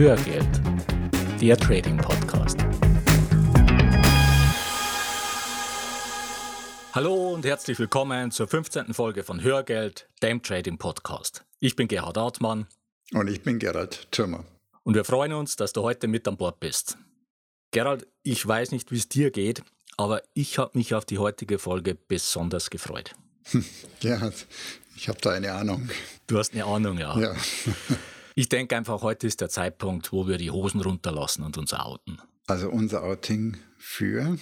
Hörgeld, der Trading Podcast. Hallo und herzlich willkommen zur 15. Folge von Hörgeld, dem Trading Podcast. Ich bin Gerhard Artmann. Und ich bin Gerald Thürmer. Und wir freuen uns, dass du heute mit an Bord bist. Gerald, ich weiß nicht, wie es dir geht, aber ich habe mich auf die heutige Folge besonders gefreut. Ja, ich habe da eine Ahnung. Du hast eine Ahnung, ja. Ja. Ich denke einfach, heute ist der Zeitpunkt, wo wir die Hosen runterlassen und uns outen. Also unser Outing für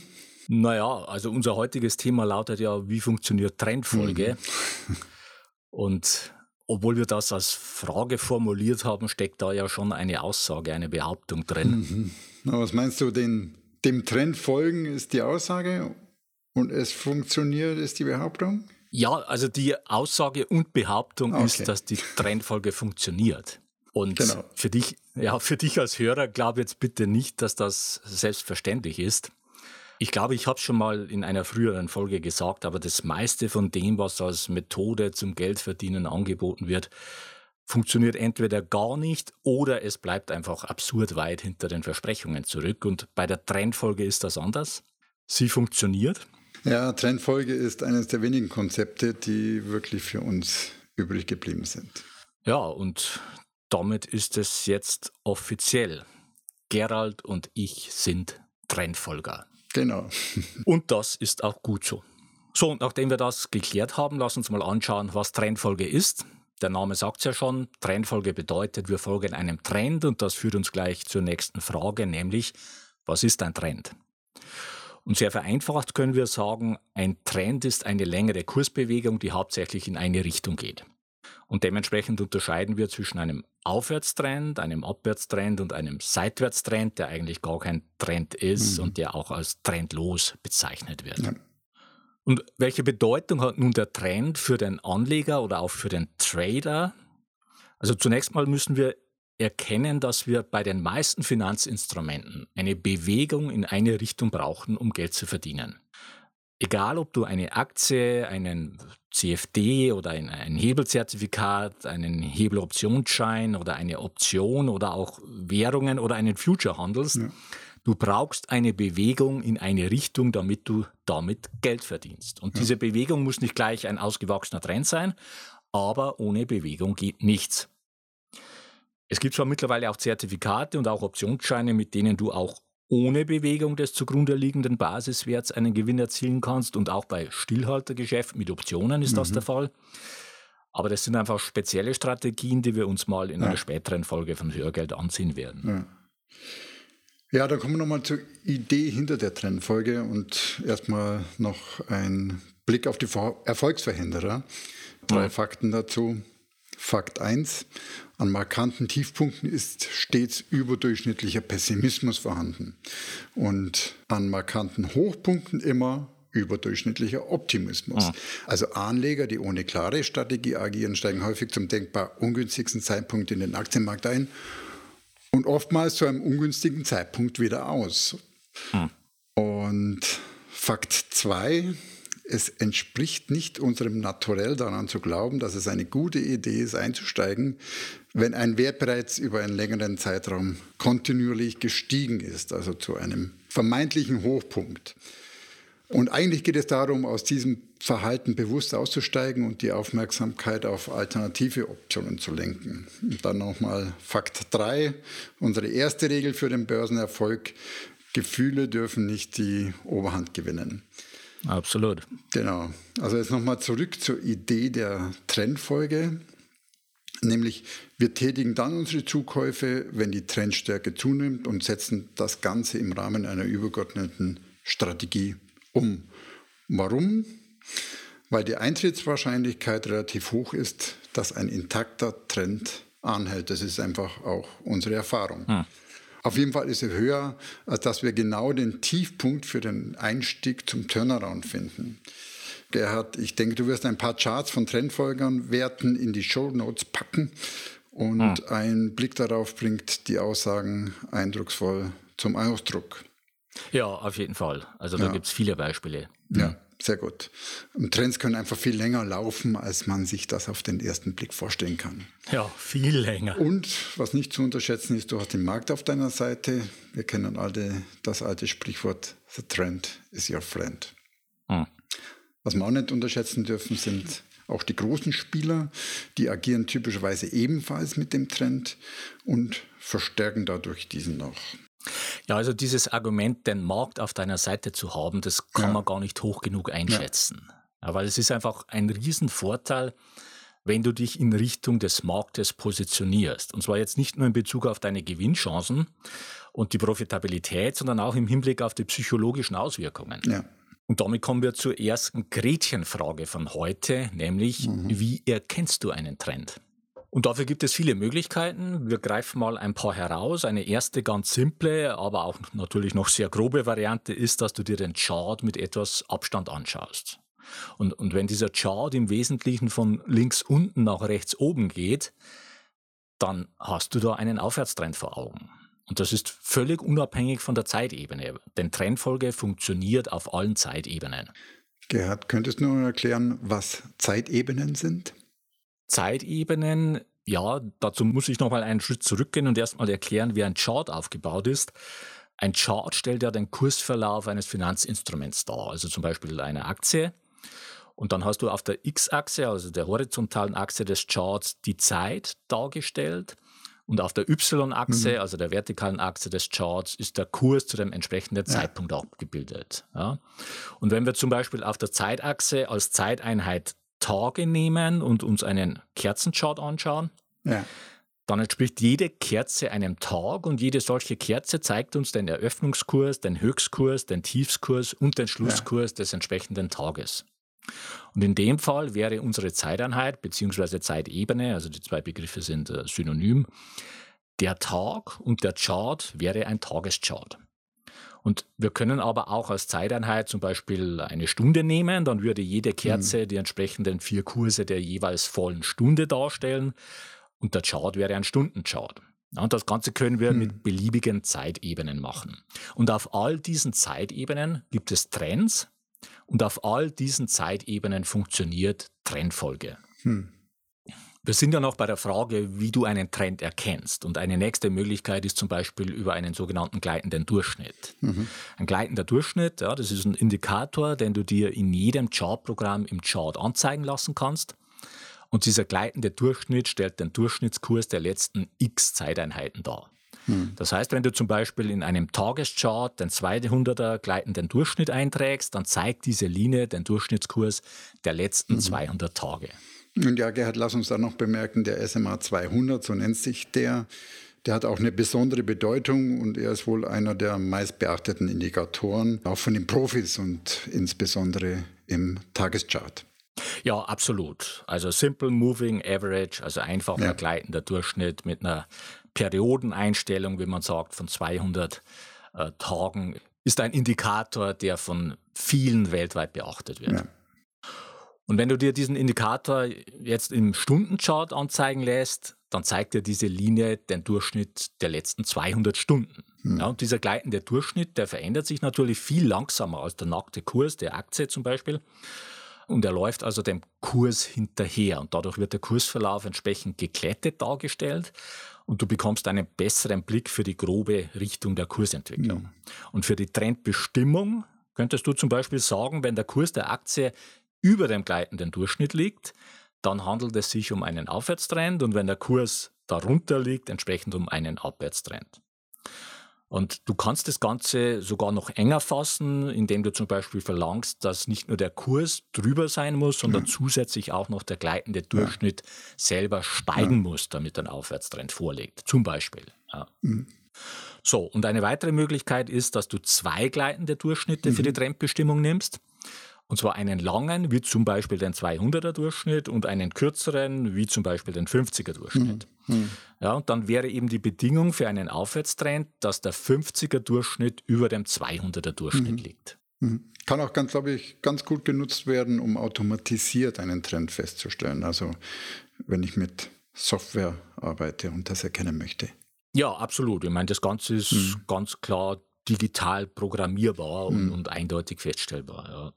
Naja, also unser heutiges Thema lautet ja, wie funktioniert Trendfolge? Und obwohl wir das als Frage formuliert haben, steckt da ja schon eine Aussage, eine Behauptung drin. Na, was meinst du, den, dem Trend folgen ist die Aussage und es funktioniert ist die Behauptung? Ja, also die Aussage und Behauptung Okay. ist, dass die Trendfolge funktioniert. Und Genau. für dich, ja, für dich als Hörer glaube jetzt bitte nicht, dass das selbstverständlich ist. Ich glaube, ich habe schon mal in einer früheren Folge gesagt, aber das meiste von dem, was als Methode zum Geldverdienen angeboten wird, funktioniert entweder gar nicht oder es bleibt einfach absurd weit hinter den Versprechungen zurück. Und bei der Trendfolge ist das anders. Sie funktioniert, Ja, Trendfolge ist eines der wenigen Konzepte, die wirklich für uns übrig geblieben sind. Ja, und damit ist es jetzt offiziell. Gerald und ich sind Trendfolger. Genau. Und das ist auch gut so. So, und nachdem wir das geklärt haben, lass uns mal anschauen, was Trendfolge ist. Der Name sagt es ja schon. Trendfolge bedeutet, wir folgen einem Trend und das führt uns gleich zur nächsten Frage, nämlich, was ist ein Trend? Und sehr vereinfacht können wir sagen, ein Trend ist eine längere Kursbewegung, die hauptsächlich in eine Richtung geht. Und dementsprechend unterscheiden wir zwischen einem Aufwärtstrend, einem Abwärtstrend und einem Seitwärtstrend, der eigentlich gar kein Trend ist und der auch als trendlos bezeichnet wird. Ja. Und welche Bedeutung hat nun der Trend für den Anleger oder auch für den Trader? Also zunächst mal müssen wir erkennen, dass wir bei den meisten Finanzinstrumenten eine Bewegung in eine Richtung brauchen, um Geld zu verdienen. Egal, ob du eine Aktie, einen CFD oder ein, ein Hebelzertifikat, einen Hebeloptionsschein oder eine Option oder auch Währungen oder einen Future handelst, du brauchst eine Bewegung in eine Richtung, damit du damit Geld verdienst. Und diese Bewegung muss nicht gleich ein ausgewachsener Trend sein, aber ohne Bewegung geht nichts. Es gibt zwar mittlerweile auch Zertifikate und auch Optionsscheine, mit denen du auch ohne Bewegung des zugrunde liegenden Basiswerts einen Gewinn erzielen kannst und auch bei Stillhaltergeschäften mit Optionen ist das der Fall. Aber das sind einfach spezielle Strategien, die wir uns mal in einer späteren Folge von Hörgeld ansehen werden. Ja, dann kommen wir nochmal zur Idee hinter der Trendfolge und erstmal noch ein Blick auf die Ver Erfolgsverhinderer. Drei Fakten dazu. Fakt 1. An markanten Tiefpunkten ist stets überdurchschnittlicher Pessimismus vorhanden und an markanten Hochpunkten immer überdurchschnittlicher Optimismus. Also Anleger, die ohne klare Strategie agieren, steigen häufig zum denkbar ungünstigsten Zeitpunkt in den Aktienmarkt ein und oftmals zu einem ungünstigen Zeitpunkt wieder aus. Und Fakt 2, es entspricht nicht unserem Naturell daran zu glauben, dass es eine gute Idee ist, einzusteigen, wenn ein Wert bereits über einen längeren Zeitraum kontinuierlich gestiegen ist, also zu einem vermeintlichen Hochpunkt. Und eigentlich geht es darum, aus diesem Verhalten bewusst auszusteigen und die Aufmerksamkeit auf alternative Optionen zu lenken. Und dann nochmal Fakt 3, unsere erste Regel für den Börsenerfolg. Gefühle dürfen nicht die Oberhand gewinnen. Absolut. Genau. Also jetzt nochmal zurück zur Idee der Trendfolge. Nämlich, wir tätigen dann unsere Zukäufe, wenn die Trendstärke zunimmt und setzen das Ganze im Rahmen einer übergeordneten Strategie um. Warum? Weil die Eintrittswahrscheinlichkeit relativ hoch ist, dass ein intakter Trend anhält. Das ist einfach auch unsere Erfahrung. Auf jeden Fall ist es höher, als dass wir genau den Tiefpunkt für den Einstieg zum Turnaround finden. Gerhard, ich denke, du wirst ein paar Charts von Trendfolgern Werten in die Show Notes packen und ein Blick darauf bringt die Aussagen eindrucksvoll zum Ausdruck. Ja, auf jeden Fall. Also da Ja. gibt es viele Beispiele. Ja, sehr gut. Und Trends können einfach viel länger laufen, als man sich das auf den ersten Blick vorstellen kann. Ja, viel länger. Und was nicht zu unterschätzen ist, du hast den Markt auf deiner Seite. Wir kennen alle das alte Sprichwort, the trend is your friend. Hm. Was wir auch nicht unterschätzen dürfen, sind auch die großen Spieler, die agieren typischerweise ebenfalls mit dem Trend und verstärken dadurch diesen noch. Ja, also dieses Argument, den Markt auf deiner Seite zu haben, das kann ja. man gar nicht hoch genug einschätzen. Ja. weil es ist einfach ein Riesenvorteil, wenn du dich in Richtung des Marktes positionierst. Und zwar jetzt nicht nur in Bezug auf deine Gewinnchancen und die Profitabilität, sondern auch im Hinblick auf die psychologischen Auswirkungen. Ja. Und damit kommen wir zur ersten Gretchenfrage von heute, nämlich mhm. wie erkennst du einen Trend? Und dafür gibt es viele Möglichkeiten. Wir greifen mal ein paar heraus. Eine erste ganz simple, aber auch natürlich noch sehr grobe Variante ist, dass du dir den Chart mit etwas Abstand anschaust. Und, und wenn dieser Chart im Wesentlichen von links unten nach rechts oben geht, dann hast du da einen Aufwärtstrend vor Augen. Und das ist völlig unabhängig von der Zeitebene, denn Trendfolge funktioniert auf allen Zeitebenen. Gerhard, könntest du nur erklären, was Zeitebenen sind? Zeitebenen, ja, dazu muss ich nochmal einen Schritt zurückgehen und erstmal erklären, wie ein Chart aufgebaut ist. Ein Chart stellt ja den Kursverlauf eines Finanzinstruments dar, also zum Beispiel eine Aktie. Und dann hast du auf der X-Achse, also der horizontalen Achse des Charts, die Zeit dargestellt. Und auf der Y-Achse, mhm. also der vertikalen Achse des Charts, ist der Kurs zu dem entsprechenden ja. Zeitpunkt abgebildet. Ja. Und wenn wir zum Beispiel auf der Zeitachse als Zeiteinheit Tage nehmen und uns einen Kerzenchart anschauen, ja. dann entspricht jede Kerze einem Tag und jede solche Kerze zeigt uns den Eröffnungskurs, den Höchstkurs, den Tiefskurs und den Schlusskurs ja. des entsprechenden Tages. Und in dem Fall wäre unsere Zeiteinheit bzw. Zeitebene, also die zwei Begriffe sind äh, synonym, der Tag und der Chart wäre ein Tageschart. Und wir können aber auch als Zeiteinheit zum Beispiel eine Stunde nehmen, dann würde jede Kerze mhm. die entsprechenden vier Kurse der jeweils vollen Stunde darstellen und der Chart wäre ein Stundenchart. Ja, und das Ganze können wir mhm. mit beliebigen Zeitebenen machen. Und auf all diesen Zeitebenen gibt es Trends und auf all diesen Zeitebenen funktioniert Trendfolge. Mhm. Wir sind ja noch bei der Frage, wie du einen Trend erkennst. Und eine nächste Möglichkeit ist zum Beispiel über einen sogenannten gleitenden Durchschnitt. Mhm. Ein gleitender Durchschnitt, ja, das ist ein Indikator, den du dir in jedem Chartprogramm im Chart anzeigen lassen kannst. Und dieser gleitende Durchschnitt stellt den Durchschnittskurs der letzten x Zeiteinheiten dar. Mhm. Das heißt, wenn du zum Beispiel in einem Tageschart den 200er gleitenden Durchschnitt einträgst, dann zeigt diese Linie den Durchschnittskurs der letzten mhm. 200 Tage. Und ja, Gerhard, lass uns da noch bemerken, der SMA 200, so nennt sich der, der hat auch eine besondere Bedeutung und er ist wohl einer der meistbeachteten Indikatoren, auch von den Profis und insbesondere im Tageschart. Ja, absolut. Also Simple Moving Average, also einfach ja. gleitender Durchschnitt mit einer Periodeneinstellung, wie man sagt, von 200 äh, Tagen, ist ein Indikator, der von vielen weltweit beachtet wird. Ja. Und wenn du dir diesen Indikator jetzt im Stundenchart anzeigen lässt, dann zeigt dir diese Linie den Durchschnitt der letzten 200 Stunden. Hm. Ja, und dieser gleitende Durchschnitt, der verändert sich natürlich viel langsamer als der nackte Kurs der Aktie zum Beispiel. Und er läuft also dem Kurs hinterher. Und dadurch wird der Kursverlauf entsprechend geklettet dargestellt. Und du bekommst einen besseren Blick für die grobe Richtung der Kursentwicklung. Ja. Und für die Trendbestimmung könntest du zum Beispiel sagen, wenn der Kurs der Aktie über dem gleitenden Durchschnitt liegt, dann handelt es sich um einen Aufwärtstrend und wenn der Kurs darunter liegt, entsprechend um einen Abwärtstrend. Und du kannst das Ganze sogar noch enger fassen, indem du zum Beispiel verlangst, dass nicht nur der Kurs drüber sein muss, sondern ja. zusätzlich auch noch der gleitende Durchschnitt ja. selber steigen ja. muss, damit ein Aufwärtstrend vorliegt. Zum Beispiel. Mhm. So, und eine weitere Möglichkeit ist, dass du zwei gleitende Durchschnitte mhm. für die Trendbestimmung nimmst. Und zwar einen langen, wie zum Beispiel den 200er Durchschnitt und einen kürzeren, wie zum Beispiel den 50er Durchschnitt. Mhm. mhm. Ja, und dann wäre eben die Bedingung für einen Aufwärtstrend, dass der 50er Durchschnitt über dem 200er Durchschnitt mhm. liegt. Mhm. Kann auch ganz, glaube ich, ganz gut genutzt werden, um automatisiert einen Trend festzustellen. Also wenn ich mit Software arbeite und das erkennen möchte. Ja, absolut. Ich meine, das Ganze ist mhm. ganz klar digital programmierbar und, mhm. und eindeutig feststellbar. Ja.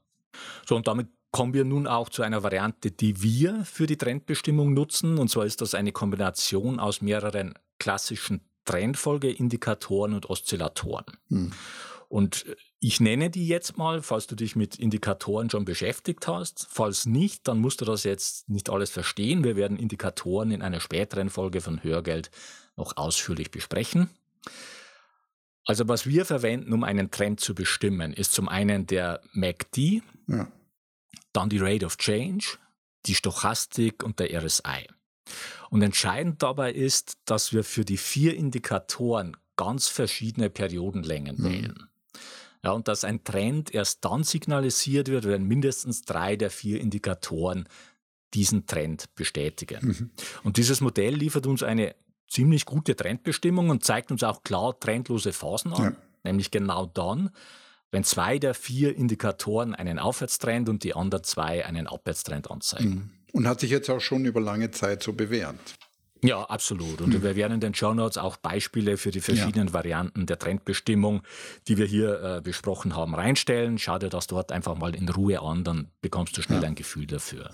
So, und damit kommen wir nun auch zu einer Variante, die wir für die Trendbestimmung nutzen. Und zwar ist das eine Kombination aus mehreren klassischen Trendfolgeindikatoren und Oszillatoren. Hm. Und ich nenne die jetzt mal, falls du dich mit Indikatoren schon beschäftigt hast. Falls nicht, dann musst du das jetzt nicht alles verstehen. Wir werden Indikatoren in einer späteren Folge von Hörgeld noch ausführlich besprechen. Also was wir verwenden, um einen Trend zu bestimmen, ist zum einen der MACD, ja. dann die Rate of Change, die Stochastik und der RSI. Und entscheidend dabei ist, dass wir für die vier Indikatoren ganz verschiedene Periodenlängen mhm. wählen. Ja, und dass ein Trend erst dann signalisiert wird, wenn mindestens drei der vier Indikatoren diesen Trend bestätigen. Mhm. Und dieses Modell liefert uns eine ziemlich gute Trendbestimmung und zeigt uns auch klar trendlose Phasen an, ja. nämlich genau dann, wenn zwei der vier Indikatoren einen Aufwärtstrend und die anderen zwei einen Abwärtstrend anzeigen. Mhm. Und hat sich jetzt auch schon über lange Zeit so bewährt. Ja, absolut. Und mhm. wir werden in den Show Notes auch Beispiele für die verschiedenen ja. Varianten der Trendbestimmung, die wir hier äh, besprochen haben, reinstellen. Schau dir das dort einfach mal in Ruhe an, dann bekommst du schnell ja. ein Gefühl dafür.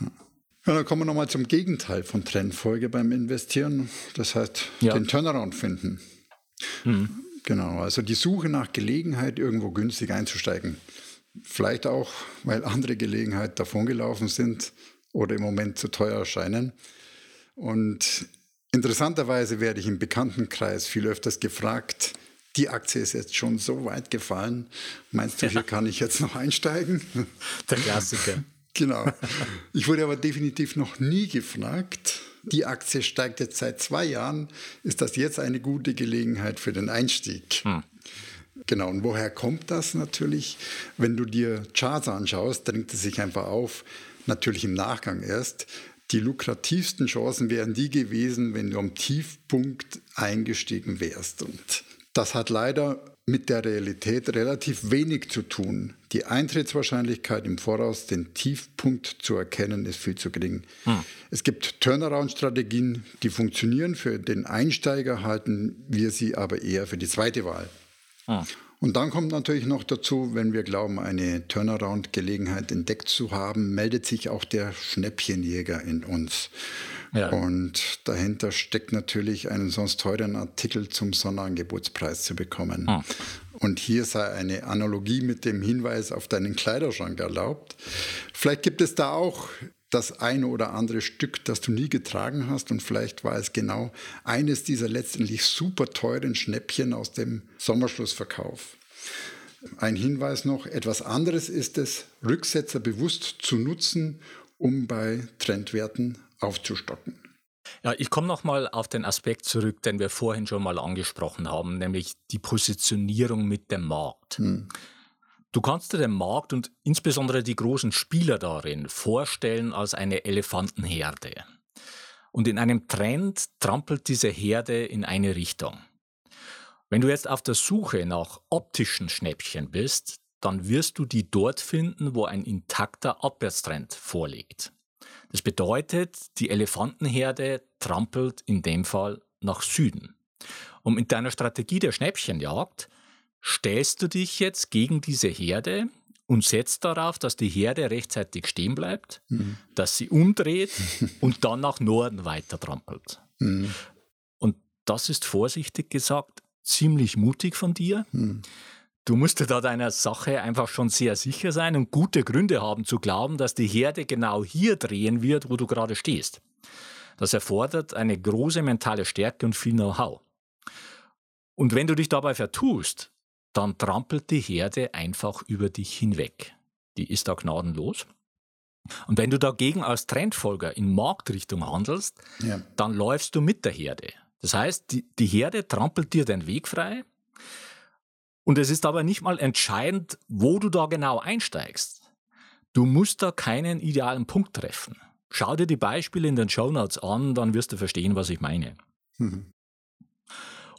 Ja, dann kommen wir nochmal zum Gegenteil von Trendfolge beim Investieren. Das heißt, ja. den Turnaround finden. Mhm. Genau, also die Suche nach Gelegenheit, irgendwo günstig einzusteigen. Vielleicht auch, weil andere Gelegenheiten davongelaufen sind oder im Moment zu teuer erscheinen. Und interessanterweise werde ich im Bekanntenkreis viel öfters gefragt, die Aktie ist jetzt schon so weit gefallen. Meinst du, hier kann ich jetzt noch einsteigen? Der Klassiker. Genau. Ich wurde aber definitiv noch nie gefragt. Die Aktie steigt jetzt seit zwei Jahren. Ist das jetzt eine gute Gelegenheit für den Einstieg? Hm. Genau, und woher kommt das natürlich? Wenn du dir Charts anschaust, drängt es sich einfach auf, natürlich im Nachgang erst, die lukrativsten Chancen wären die gewesen, wenn du am Tiefpunkt eingestiegen wärst. Und das hat leider mit der Realität relativ wenig zu tun. Die Eintrittswahrscheinlichkeit im Voraus, den Tiefpunkt zu erkennen, ist viel zu gering. Hm. Es gibt Turnaround-Strategien, die funktionieren. Für den Einsteiger halten wir sie aber eher für die zweite Wahl. Hm. Und dann kommt natürlich noch dazu, wenn wir glauben, eine Turnaround-Gelegenheit entdeckt zu haben, meldet sich auch der Schnäppchenjäger in uns. Ja. Und dahinter steckt natürlich einen sonst teuren Artikel zum Sonderangebotspreis zu bekommen. Ah. Und hier sei eine Analogie mit dem Hinweis auf deinen Kleiderschrank erlaubt. Vielleicht gibt es da auch das eine oder andere Stück, das du nie getragen hast. Und vielleicht war es genau eines dieser letztendlich super teuren Schnäppchen aus dem Sommerschlussverkauf. Ein Hinweis noch, etwas anderes ist es, Rücksetzer bewusst zu nutzen, um bei Trendwerten aufzustocken. Ja, ich komme nochmal auf den Aspekt zurück, den wir vorhin schon mal angesprochen haben, nämlich die Positionierung mit dem Markt. Hm. Du kannst dir den Markt und insbesondere die großen Spieler darin vorstellen als eine Elefantenherde. Und in einem Trend trampelt diese Herde in eine Richtung. Wenn du jetzt auf der Suche nach optischen Schnäppchen bist, dann wirst du die dort finden, wo ein intakter Abwärtstrend vorliegt. Das bedeutet, die Elefantenherde trampelt in dem Fall nach Süden. Und mit deiner Strategie der Schnäppchenjagd stellst du dich jetzt gegen diese Herde und setzt darauf, dass die Herde rechtzeitig stehen bleibt, mhm. dass sie umdreht und dann nach Norden weiter trampelt. Mhm. Und das ist vorsichtig gesagt ziemlich mutig von dir. Mhm. Du musst dir da deiner Sache einfach schon sehr sicher sein und gute Gründe haben zu glauben, dass die Herde genau hier drehen wird, wo du gerade stehst. Das erfordert eine große mentale Stärke und viel Know-how. Und wenn du dich dabei vertust, dann trampelt die Herde einfach über dich hinweg. Die ist da gnadenlos. Und wenn du dagegen als Trendfolger in Marktrichtung handelst, ja. dann läufst du mit der Herde. Das heißt, die, die Herde trampelt dir den Weg frei. Und es ist aber nicht mal entscheidend, wo du da genau einsteigst. Du musst da keinen idealen Punkt treffen. Schau dir die Beispiele in den Show Notes an, dann wirst du verstehen, was ich meine. Mhm.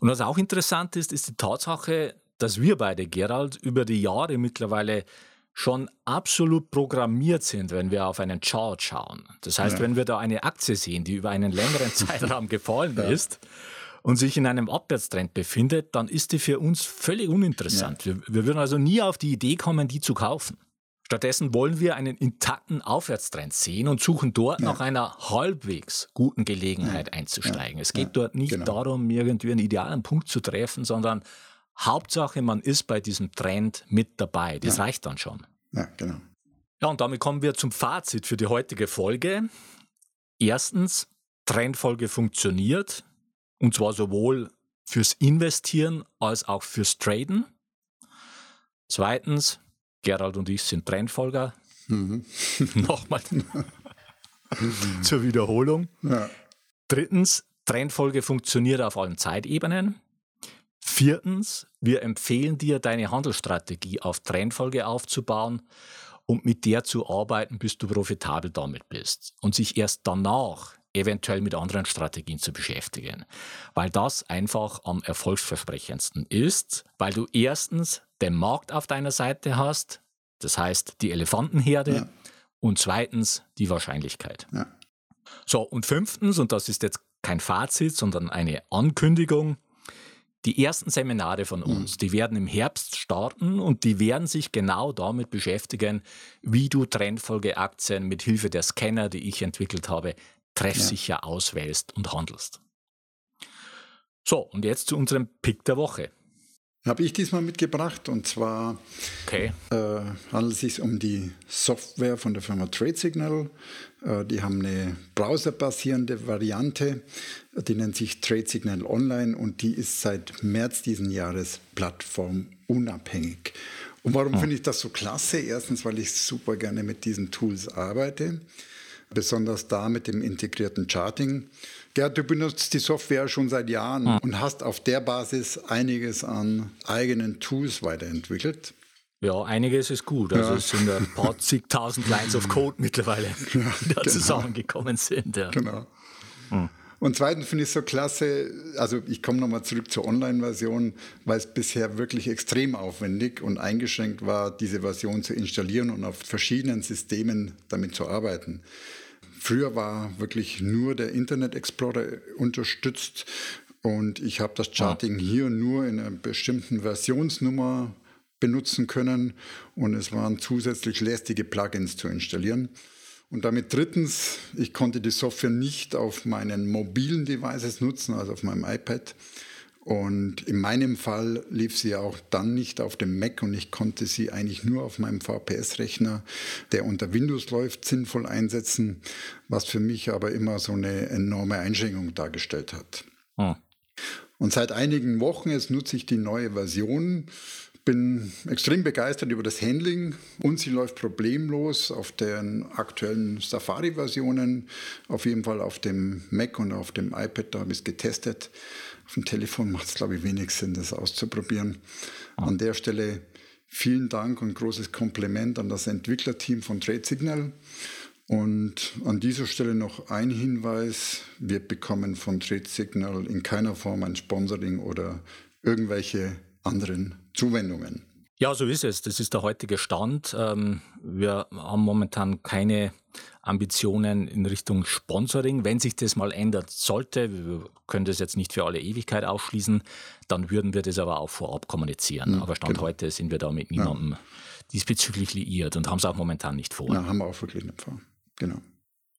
Und was auch interessant ist, ist die Tatsache, dass wir beide, Gerald, über die Jahre mittlerweile schon absolut programmiert sind, wenn wir auf einen Chart schauen. Das heißt, ja. wenn wir da eine Aktie sehen, die über einen längeren Zeitraum gefallen ja. ist und sich in einem Abwärtstrend befindet, dann ist die für uns völlig uninteressant. Ja. Wir, wir würden also nie auf die Idee kommen, die zu kaufen. Stattdessen wollen wir einen intakten Aufwärtstrend sehen und suchen dort ja. nach einer halbwegs guten Gelegenheit ja. einzusteigen. Es geht dort nicht genau. darum, irgendwie einen idealen Punkt zu treffen, sondern Hauptsache, man ist bei diesem Trend mit dabei. Das reicht dann schon. Ja, genau. Ja, und damit kommen wir zum Fazit für die heutige Folge. Erstens, Trendfolge funktioniert. Und zwar sowohl fürs Investieren als auch fürs Traden. Zweitens, Gerald und ich sind Trendfolger. Mhm. Nochmal zur Wiederholung. Ja. Drittens, Trendfolge funktioniert auf allen Zeitebenen. Viertens, wir empfehlen dir, deine Handelsstrategie auf Trendfolge aufzubauen und mit der zu arbeiten, bis du profitabel damit bist. Und sich erst danach eventuell mit anderen Strategien zu beschäftigen. Weil das einfach am erfolgsversprechendsten ist, weil du erstens den Markt auf deiner Seite hast, das heißt die Elefantenherde, ja. und zweitens die Wahrscheinlichkeit. Ja. So, und fünftens, und das ist jetzt kein Fazit, sondern eine Ankündigung, die ersten Seminare von mhm. uns, die werden im Herbst starten und die werden sich genau damit beschäftigen, wie du Trendfolgeaktien mit Hilfe der Scanner, die ich entwickelt habe, treffsicher ja. auswählst und handelst. So, und jetzt zu unserem Pick der Woche. Habe ich diesmal mitgebracht und zwar okay. äh, handelt es sich um die Software von der Firma TradeSignal. Äh, die haben eine browserbasierende Variante, die nennt sich TradeSignal Online und die ist seit März diesen Jahres plattformunabhängig. Und warum oh. finde ich das so klasse? Erstens, weil ich super gerne mit diesen Tools arbeite besonders da mit dem integrierten Charting. Gerd, du benutzt die Software schon seit Jahren ja. und hast auf der Basis einiges an eigenen Tools weiterentwickelt. Ja, einiges ist gut. Also ja. es sind ein paar zigtausend Lines of Code mittlerweile, die da genau. zusammengekommen sind. Ja. Genau. Hm. Und zweitens finde ich es so klasse, also ich komme nochmal zurück zur Online-Version, weil es bisher wirklich extrem aufwendig und eingeschränkt war, diese Version zu installieren und auf verschiedenen Systemen damit zu arbeiten. Früher war wirklich nur der Internet Explorer unterstützt und ich habe das Charting hier nur in einer bestimmten Versionsnummer benutzen können und es waren zusätzlich lästige Plugins zu installieren. Und damit drittens, ich konnte die Software nicht auf meinen mobilen Devices nutzen, also auf meinem iPad. Und in meinem Fall lief sie auch dann nicht auf dem Mac und ich konnte sie eigentlich nur auf meinem VPS-Rechner, der unter Windows läuft, sinnvoll einsetzen, was für mich aber immer so eine enorme Einschränkung dargestellt hat. Hm. Und seit einigen Wochen jetzt nutze ich die neue Version bin extrem begeistert über das Handling und sie läuft problemlos auf den aktuellen Safari-Versionen, auf jeden Fall auf dem Mac und auf dem iPad, da habe ich es getestet. Auf dem Telefon macht es, glaube ich, wenig Sinn, das auszuprobieren. An der Stelle vielen Dank und großes Kompliment an das Entwicklerteam von TradeSignal. Und an dieser Stelle noch ein Hinweis. Wir bekommen von TradeSignal in keiner Form ein Sponsoring oder irgendwelche anderen Zuwendungen. Ja, so ist es. Das ist der heutige Stand. Ähm, wir haben momentan keine Ambitionen in Richtung Sponsoring. Wenn sich das mal ändert sollte, wir können das jetzt nicht für alle Ewigkeit ausschließen, dann würden wir das aber auch vorab kommunizieren. Ja, aber Stand genau. heute sind wir da mit niemandem ja. diesbezüglich liiert und haben es auch momentan nicht vor. Ja, haben wir auch wirklich nicht vor. Genau.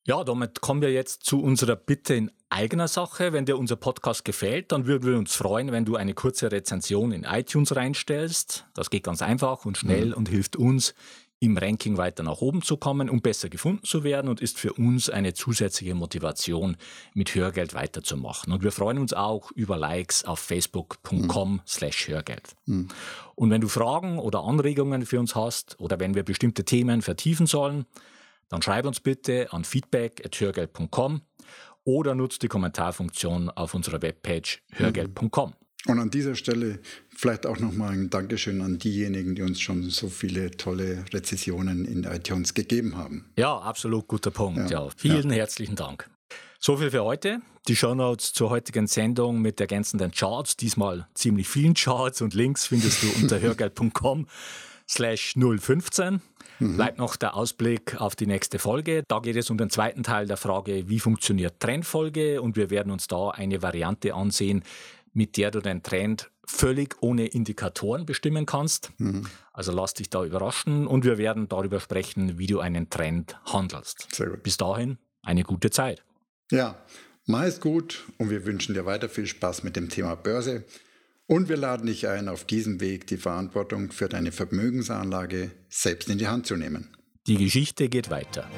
Ja, damit kommen wir jetzt zu unserer Bitte in eigener Sache. Wenn dir unser Podcast gefällt, dann würden wir uns freuen, wenn du eine kurze Rezension in iTunes reinstellst. Das geht ganz einfach und schnell mhm. und hilft uns, im Ranking weiter nach oben zu kommen und besser gefunden zu werden und ist für uns eine zusätzliche Motivation, mit Hörgeld weiterzumachen. Und wir freuen uns auch über Likes auf facebook.com mhm. slash Hörgeld. Mhm. Und wenn du Fragen oder Anregungen für uns hast oder wenn wir bestimmte Themen vertiefen sollen, dann schreib uns bitte an feedback.hörgeld.com oder nutzt die Kommentarfunktion auf unserer Webpage hörgeld.com. Und an dieser Stelle vielleicht auch nochmal ein Dankeschön an diejenigen, die uns schon so viele tolle Rezessionen in iTunes gegeben haben. Ja, absolut guter Punkt. Ja. ja. Vielen ja. herzlichen Dank. So viel für heute. Die Shownotes zur heutigen Sendung mit ergänzenden Charts, diesmal ziemlich vielen Charts und Links findest du unter hörgeld.com slash 015. Mhm. Bleibt noch der Ausblick auf die nächste Folge. Da geht es um den zweiten Teil der Frage, wie funktioniert Trendfolge und wir werden uns da eine Variante ansehen, mit der du den Trend völlig ohne Indikatoren bestimmen kannst. Mhm. Also lass dich da überraschen und wir werden darüber sprechen, wie du einen Trend handelst. Sehr gut. Bis dahin eine gute Zeit. Ja, mach es gut und wir wünschen dir weiter viel Spaß mit dem Thema Börse. Und wir laden dich ein, auf diesem Weg die Verantwortung für deine Vermögensanlage selbst in die Hand zu nehmen. Die Geschichte geht weiter.